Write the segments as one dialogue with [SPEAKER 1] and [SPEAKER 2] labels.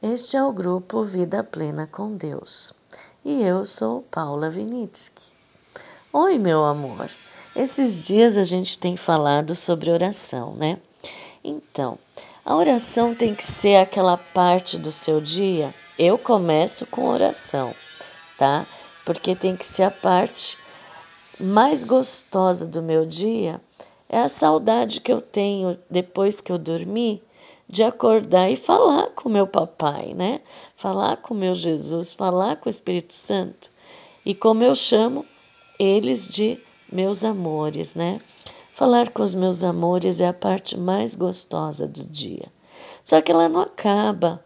[SPEAKER 1] Este é o grupo Vida Plena com Deus e eu sou Paula Vinitsky. Oi, meu amor. Esses dias a gente tem falado sobre oração, né? Então, a oração tem que ser aquela parte do seu dia. Eu começo com oração, tá? Porque tem que ser a parte mais gostosa do meu dia. É a saudade que eu tenho depois que eu dormi de acordar e falar com meu papai, né? Falar com meu Jesus, falar com o Espírito Santo. E como eu chamo eles de meus amores, né? Falar com os meus amores é a parte mais gostosa do dia. Só que ela não acaba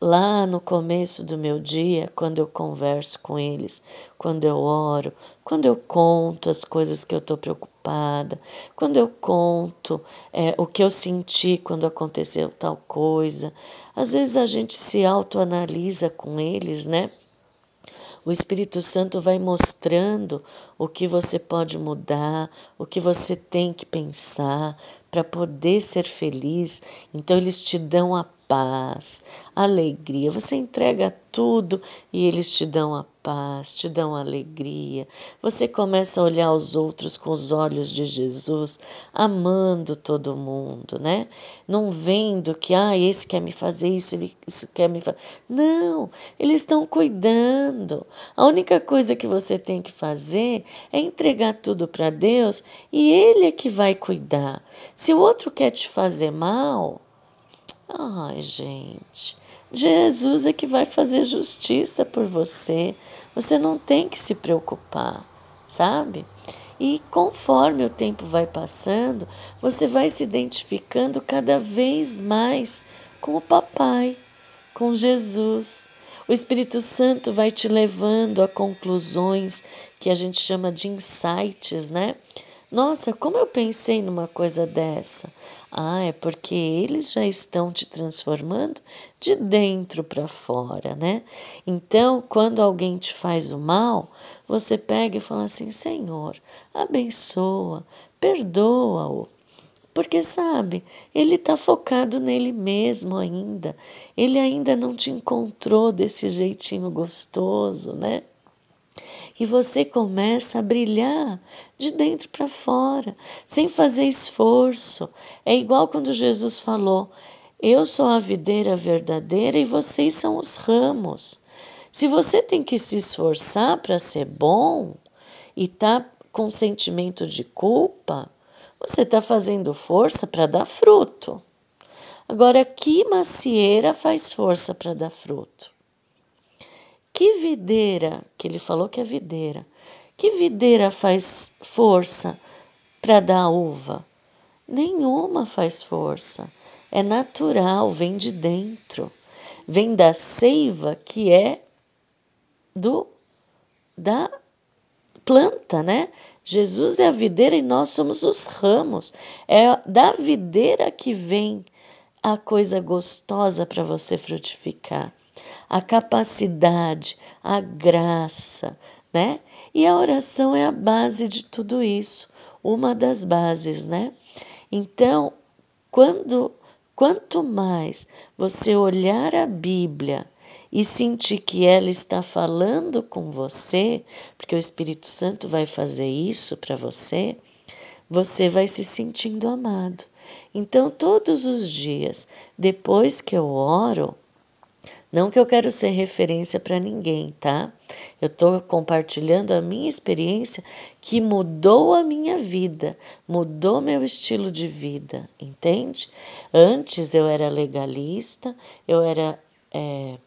[SPEAKER 1] lá no começo do meu dia, quando eu converso com eles, quando eu oro, quando eu conto as coisas que eu estou preocupada, quando eu conto é, o que eu senti quando aconteceu tal coisa. Às vezes a gente se autoanalisa com eles, né? O Espírito Santo vai mostrando o que você pode mudar, o que você tem que pensar para poder ser feliz. Então, eles te dão a paz, alegria. Você entrega tudo e eles te dão a paz, te dão alegria. Você começa a olhar os outros com os olhos de Jesus, amando todo mundo, né? Não vendo que, ah, esse quer me fazer isso, ele isso quer me fazer. Não, eles estão cuidando. A única coisa que você tem que fazer é entregar tudo para Deus e Ele é que vai cuidar. Se o outro quer te fazer mal, Ai, gente, Jesus é que vai fazer justiça por você. Você não tem que se preocupar, sabe? E conforme o tempo vai passando, você vai se identificando cada vez mais com o Papai, com Jesus. O Espírito Santo vai te levando a conclusões que a gente chama de insights, né? Nossa, como eu pensei numa coisa dessa? Ah, é porque eles já estão te transformando de dentro para fora, né? Então, quando alguém te faz o mal, você pega e fala assim: Senhor, abençoa, perdoa-o. Porque, sabe, ele está focado nele mesmo ainda. Ele ainda não te encontrou desse jeitinho gostoso, né? E você começa a brilhar de dentro para fora, sem fazer esforço. É igual quando Jesus falou: Eu sou a videira verdadeira e vocês são os ramos. Se você tem que se esforçar para ser bom e tá com sentimento de culpa, você está fazendo força para dar fruto. Agora, que macieira faz força para dar fruto? Que videira, que ele falou que é videira, que videira faz força para dar uva? Nenhuma faz força. É natural, vem de dentro. Vem da seiva que é do da planta, né? Jesus é a videira e nós somos os ramos. É da videira que vem a coisa gostosa para você frutificar a capacidade, a graça, né? E a oração é a base de tudo isso, uma das bases, né? Então, quando quanto mais você olhar a Bíblia e sentir que ela está falando com você, porque o Espírito Santo vai fazer isso para você, você vai se sentindo amado. Então, todos os dias, depois que eu oro, não que eu quero ser referência para ninguém, tá? Eu estou compartilhando a minha experiência que mudou a minha vida, mudou meu estilo de vida, entende? Antes eu era legalista, eu era é,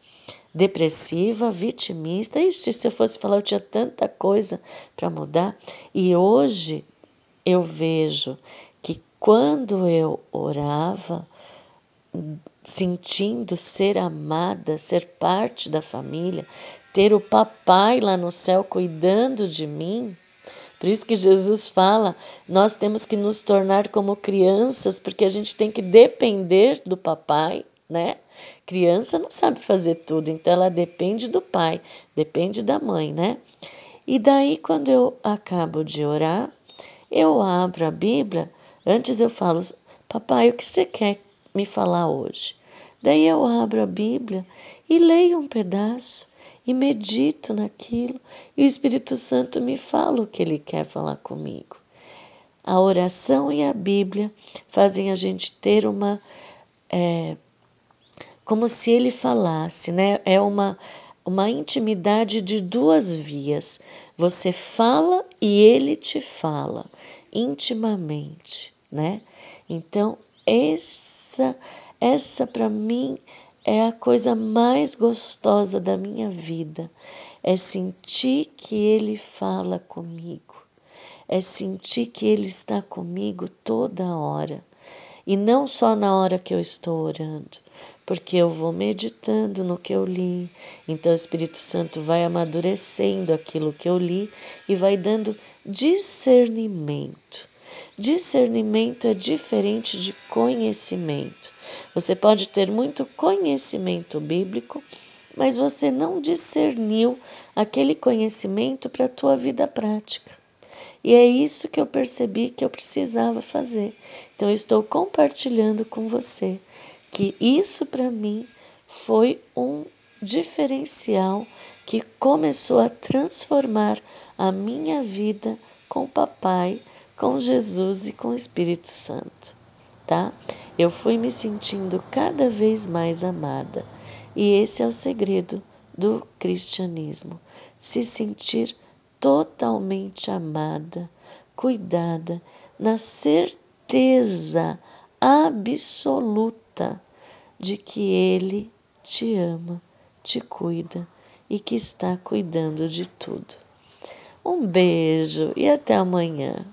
[SPEAKER 1] depressiva, vitimista. Ixi, se eu fosse falar, eu tinha tanta coisa para mudar. E hoje eu vejo que quando eu orava, sentindo ser amada, ser parte da família, ter o papai lá no céu cuidando de mim. Por isso que Jesus fala, nós temos que nos tornar como crianças, porque a gente tem que depender do papai, né? Criança não sabe fazer tudo, então ela depende do pai, depende da mãe, né? E daí, quando eu acabo de orar, eu abro a Bíblia. Antes eu falo, papai, o que você quer me falar hoje? Daí eu abro a Bíblia e leio um pedaço e medito naquilo e o Espírito Santo me fala o que ele quer falar comigo. A oração e a Bíblia fazem a gente ter uma. É, como se ele falasse, né? É uma, uma intimidade de duas vias. Você fala e ele te fala intimamente, né? Então, essa, essa para mim é a coisa mais gostosa da minha vida. É sentir que ele fala comigo é sentir que Ele está comigo toda hora. E não só na hora que eu estou orando, porque eu vou meditando no que eu li, então o Espírito Santo vai amadurecendo aquilo que eu li e vai dando discernimento. Discernimento é diferente de conhecimento. Você pode ter muito conhecimento bíblico, mas você não discerniu aquele conhecimento para a tua vida prática. E é isso que eu percebi que eu precisava fazer. Então, eu estou compartilhando com você que isso para mim foi um diferencial que começou a transformar a minha vida com o Papai, com Jesus e com o Espírito Santo, tá? Eu fui me sentindo cada vez mais amada. E esse é o segredo do cristianismo: se sentir totalmente amada, cuidada, na certeza absoluta de que Ele te ama, te cuida e que está cuidando de tudo. Um beijo e até amanhã.